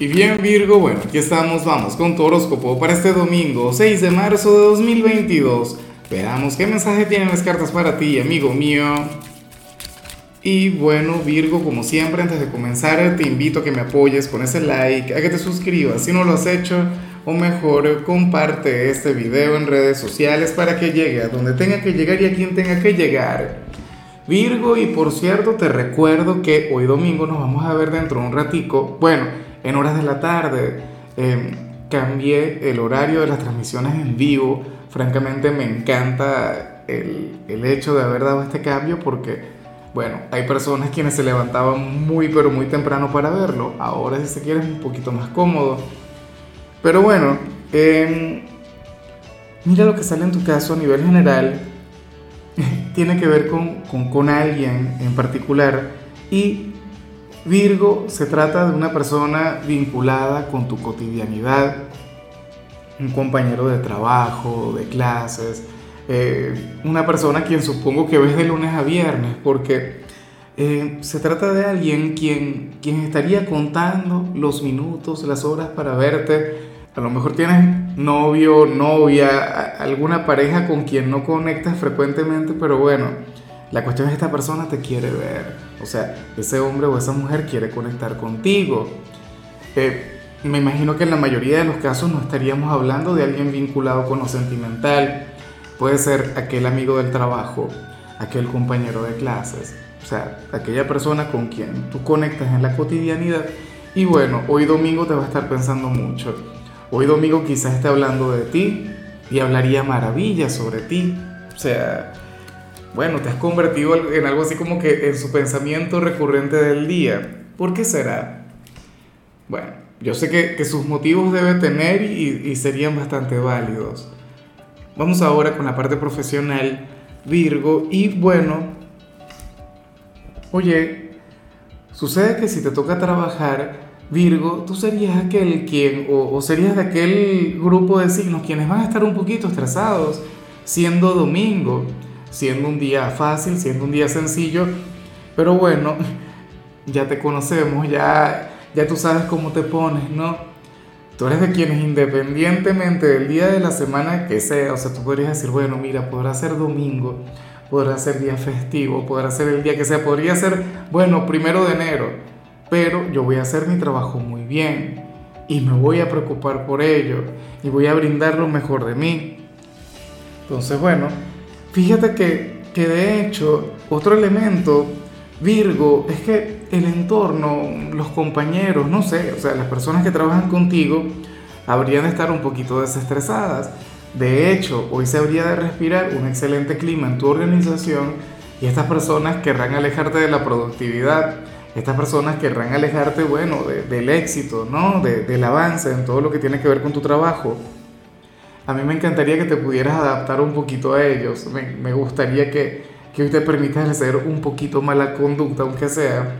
Y bien Virgo, bueno, aquí estamos, vamos con tu horóscopo para este domingo 6 de marzo de 2022. Veamos qué mensaje tienen las cartas para ti, amigo mío. Y bueno Virgo, como siempre, antes de comenzar te invito a que me apoyes con ese like, a que te suscribas si no lo has hecho, o mejor comparte este video en redes sociales para que llegue a donde tenga que llegar y a quien tenga que llegar. Virgo, y por cierto, te recuerdo que hoy domingo nos vamos a ver dentro de un ratico. Bueno, en horas de la tarde. Em, cambié el horario de las transmisiones en vivo. Francamente me encanta el, el, hecho de haber dado este cambio porque, bueno, hay personas quienes se levantaban muy pero muy temprano para verlo. Ahora si se quiere es un poquito más cómodo. Pero bueno, eh, mira lo que sale en tu caso a nivel general. Tiene que ver con, con, con alguien en particular y Virgo se trata de una persona vinculada con tu cotidianidad, un compañero de trabajo, de clases, eh, una persona quien supongo que ves de lunes a viernes, porque eh, se trata de alguien quien, quien estaría contando los minutos, las horas para verte. A lo mejor tienes novio, novia, alguna pareja con quien no conectas frecuentemente, pero bueno, la cuestión es esta persona te quiere ver. O sea, ese hombre o esa mujer quiere conectar contigo. Eh, me imagino que en la mayoría de los casos no estaríamos hablando de alguien vinculado con lo sentimental. Puede ser aquel amigo del trabajo, aquel compañero de clases. O sea, aquella persona con quien tú conectas en la cotidianidad. Y bueno, hoy domingo te va a estar pensando mucho. Hoy domingo quizás esté hablando de ti y hablaría maravillas sobre ti. O sea, bueno, te has convertido en algo así como que en su pensamiento recurrente del día. ¿Por qué será? Bueno, yo sé que, sus motivos debe tener y, serían bastante válidos. Vamos ahora con la parte profesional, Virgo, y bueno, oye, sucede que si te toca trabajar, Virgo, tú serías aquel quien, o, serías de aquel grupo de signos quienes van a estar un poquito estresados, siendo domingo siendo un día fácil, siendo un día sencillo, pero bueno, ya te conocemos, ya, ya tú sabes cómo te pones, ¿no? Tú eres de quienes independientemente del día de la semana que sea, o sea, tú podrías decir, bueno, mira, podrá ser domingo, podrá ser día festivo, podrá ser el día que sea, podría ser, bueno, primero de enero, pero yo voy a hacer mi trabajo muy bien y me voy a preocupar por ello y voy a brindar lo mejor de mí. Entonces, bueno, Fíjate que, que de hecho otro elemento, Virgo, es que el entorno, los compañeros, no sé, o sea, las personas que trabajan contigo, habrían de estar un poquito desestresadas. De hecho, hoy se habría de respirar un excelente clima en tu organización y estas personas querrán alejarte de la productividad. Estas personas querrán alejarte, bueno, del éxito, ¿no? del avance en todo lo que tiene que ver con tu trabajo a mí me encantaría que te pudieras adaptar un poquito a ellos. Me, gustaría que, que hoy te permitas hacer un poquito mala conducta, aunque sea.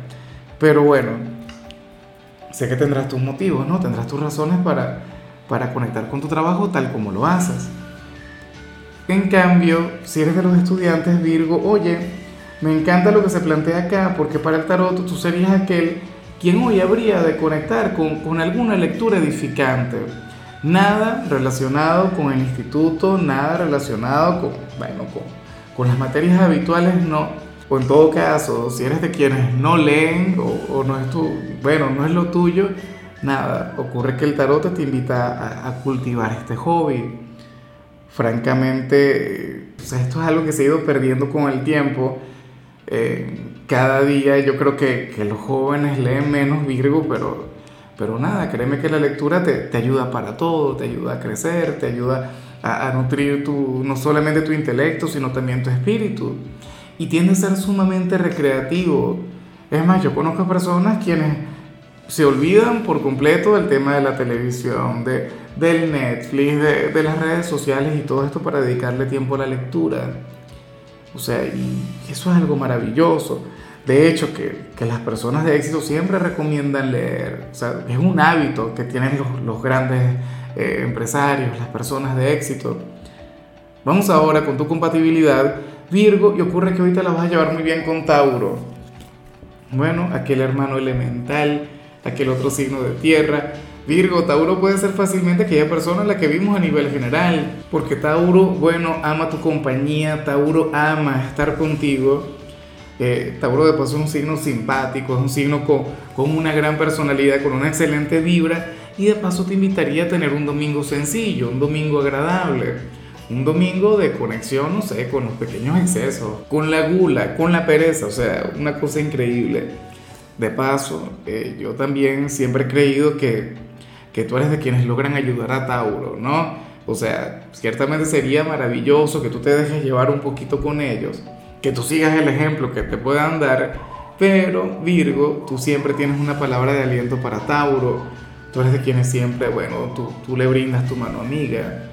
Pero bueno, sé que tendrás tus motivos, ¿no? Tendrás tus razones para, para conectar con tu trabajo tal como lo haces. En cambio, si eres de los estudiantes Virgo, oye, me encanta lo que se plantea acá, porque para el tarot tú serías aquel quien hoy habría de conectar con, con alguna lectura edificante Nada relacionado con el instituto, nada relacionado con, bueno, con, las materias habituales, no. O en todo caso, si eres de quienes no leen o, no es tu, bueno, no es lo tuyo, nada. Ocurre que el tarot te invita a, cultivar este hobby. Francamente, esto es algo que se ha ido perdiendo con el tiempo. Eh, cada día yo creo que, que los jóvenes leen menos Virgo, pero pero nada, créeme que la lectura te, te ayuda para todo, te ayuda a crecer, te ayuda a, a, nutrir tu, no solamente tu intelecto, sino también tu espíritu. Y tiende a ser sumamente recreativo. Es más, yo conozco personas quienes se olvidan por completo del tema de la televisión, de, del Netflix, de, de las redes sociales y todo esto para dedicarle tiempo a la lectura. O sea, y eso es algo maravilloso. De hecho, que, que, las personas de éxito siempre recomiendan leer. O sea, es un hábito que tienen los, los grandes eh, empresarios, las personas de éxito. Vamos ahora con tu compatibilidad, Virgo, y ocurre que ahorita la vas a llevar muy bien con Tauro. Bueno, aquel hermano elemental, aquel otro signo de tierra. Virgo, Tauro puede ser fácilmente aquella persona a la que vimos a nivel general, porque Tauro, bueno, ama tu compañía, Tauro ama estar contigo. Eh, Tauro de paso es un signo simpático, es un signo con, con una gran personalidad, con una excelente vibra y de paso te invitaría a tener un domingo sencillo, un domingo agradable un domingo de conexión, no sé, con los pequeños excesos, con la gula, con la pereza, o sea, una cosa increíble. De paso, eh, yo también siempre he creído que, que tú eres de quienes logran ayudar a Tauro, ¿no? O sea, ciertamente sería maravilloso que tú te dejes llevar un poquito con ellos, que tú sigas el ejemplo que te puedan dar, pero Virgo, tú siempre tienes una palabra de aliento para Tauro, tú eres de quienes siempre, bueno, tú, tú le brindas tu mano amiga,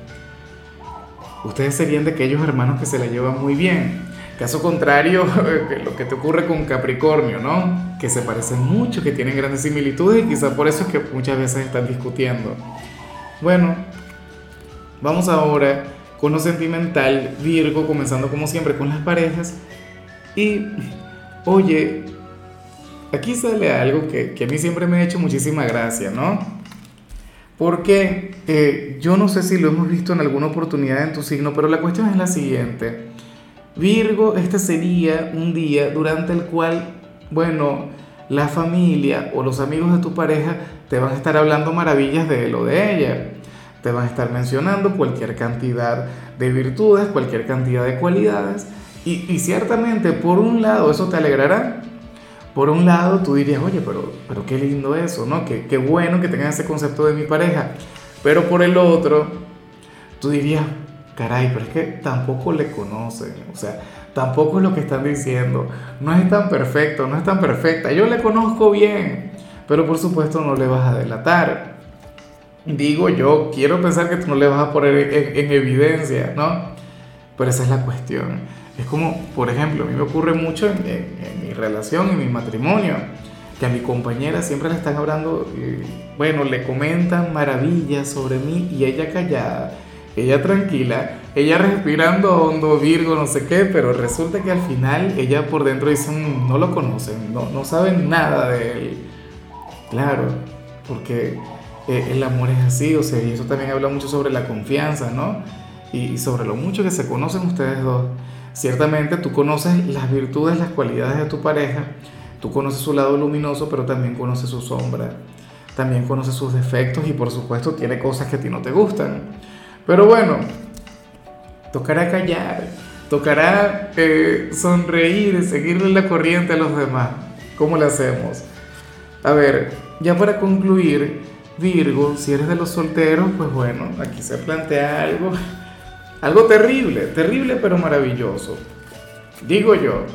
ustedes serían de aquellos hermanos que se la llevan muy bien. Caso contrario, lo que te ocurre con Capricornio, ¿no? Que se parecen mucho, que tienen grandes similitudes y quizás por eso es que muchas veces están discutiendo. Bueno, vamos ahora con lo sentimental, Virgo, comenzando como siempre con las parejas. Y, oye, aquí sale algo que, que a mí siempre me ha hecho muchísima gracia, ¿no? Porque eh, yo no sé si lo hemos visto en alguna oportunidad en tu signo, pero la cuestión es la siguiente. Virgo, este sería un día durante el cual, bueno, la familia o los amigos de tu pareja te van a estar hablando maravillas de él o de ella. Te van a estar mencionando cualquier cantidad de virtudes, cualquier cantidad de cualidades. Y, y ciertamente, por un lado, eso te alegrará, por un lado, tú dirías, oye, pero, pero qué lindo eso, ¿no? Qué, qué bueno que tengan ese concepto de mi pareja. Pero por el otro, tú dirías, caray, pero es que tampoco le conocen, o sea, tampoco es lo que están diciendo, no es tan perfecto, no es tan perfecta, yo le conozco bien, pero por supuesto no le vas a delatar. Digo yo, quiero pensar que tú no le vas a poner en, en evidencia, ¿no? Pero esa es la cuestión. Es como, por ejemplo, a mí me ocurre mucho en, mi relación, en mi matrimonio, que a mi compañera siempre le están hablando, bueno, le comentan maravillas sobre mí y ella callada, ella tranquila, ella respirando hondo, Virgo, no sé qué, pero resulta que al final ella por dentro dicen, no lo conocen, no, no saben nada de él. Claro, porque eh, el amor es así, o sea, y eso también habla mucho sobre la confianza, ¿no? Y sobre lo mucho que se conocen ustedes dos. Ciertamente tú conoces las virtudes, las cualidades de tu pareja, tú conoces su lado luminoso, pero también conoces su sombra, también conoces sus defectos y por supuesto tiene cosas que a ti no te gustan. Pero bueno, tocará callar, tocará eh, sonreír, seguirle la corriente a los demás. ¿Cómo le hacemos? A ver, ya para concluir, Virgo, si eres de los solteros, pues bueno, aquí se plantea algo algo terrible, terrible pero maravilloso. Digo yo,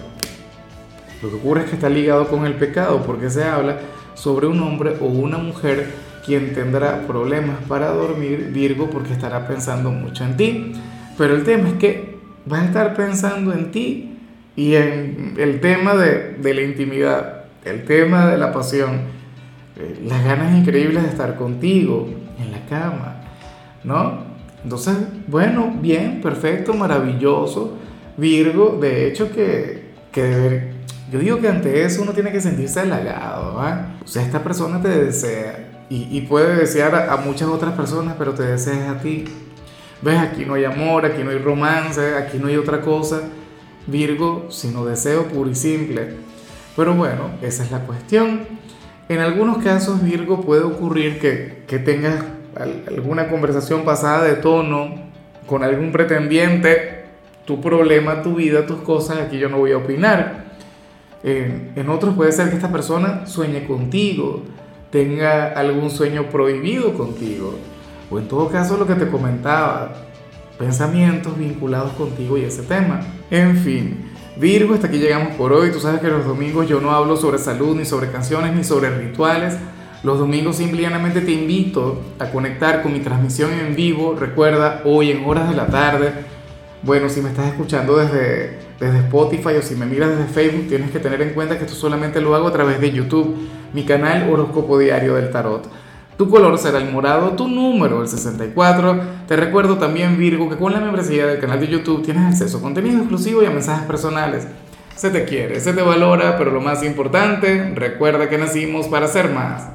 lo que ocurre es que está ligado con el pecado porque se habla sobre un hombre o una mujer quien tendrá problemas para dormir, Virgo, porque estará pensando mucho en ti. Pero el tema es que vas a estar pensando en ti y en el tema de, de la intimidad, el tema de la pasión, las ganas increíbles de estar contigo en la cama, ¿no? Entonces, bueno, bien, perfecto, maravilloso. Virgo, de hecho que, que yo digo que ante eso uno tiene que sentirse halagado, ¿va? O sea, esta persona te desea y, y puede desear a, muchas otras personas, pero te desea a ti. ¿Ves? Aquí no hay amor, aquí no hay romance, aquí no hay otra cosa. Virgo, sino deseo puro y simple. Pero bueno, esa es la cuestión. En algunos casos, Virgo, puede ocurrir que, que tengas alguna conversación pasada de tono con algún pretendiente, tu problema, tu vida, tus cosas, aquí yo no voy a opinar. en otros puede ser que esta persona sueñe contigo, tenga algún sueño prohibido contigo, o en todo caso lo que te comentaba, pensamientos vinculados contigo y ese tema. En fin, Virgo, hasta aquí llegamos por hoy. Tú sabes que los domingos yo no hablo sobre salud, ni sobre canciones, ni sobre rituales los domingos simplemente te invito a conectar con mi transmisión en vivo. Recuerda, hoy en horas de la tarde. Bueno, si me estás escuchando desde, desde Spotify o si me miras desde Facebook, tienes que tener en cuenta que esto solamente lo hago a través de YouTube, mi canal Horóscopo Diario del Tarot. Tu color será el morado, tu número el 64. Te recuerdo también, Virgo, que con la membresía del canal de YouTube tienes acceso a contenido exclusivo y a mensajes personales. Se te quiere, se te valora, pero lo más importante, recuerda que nacimos para ser más.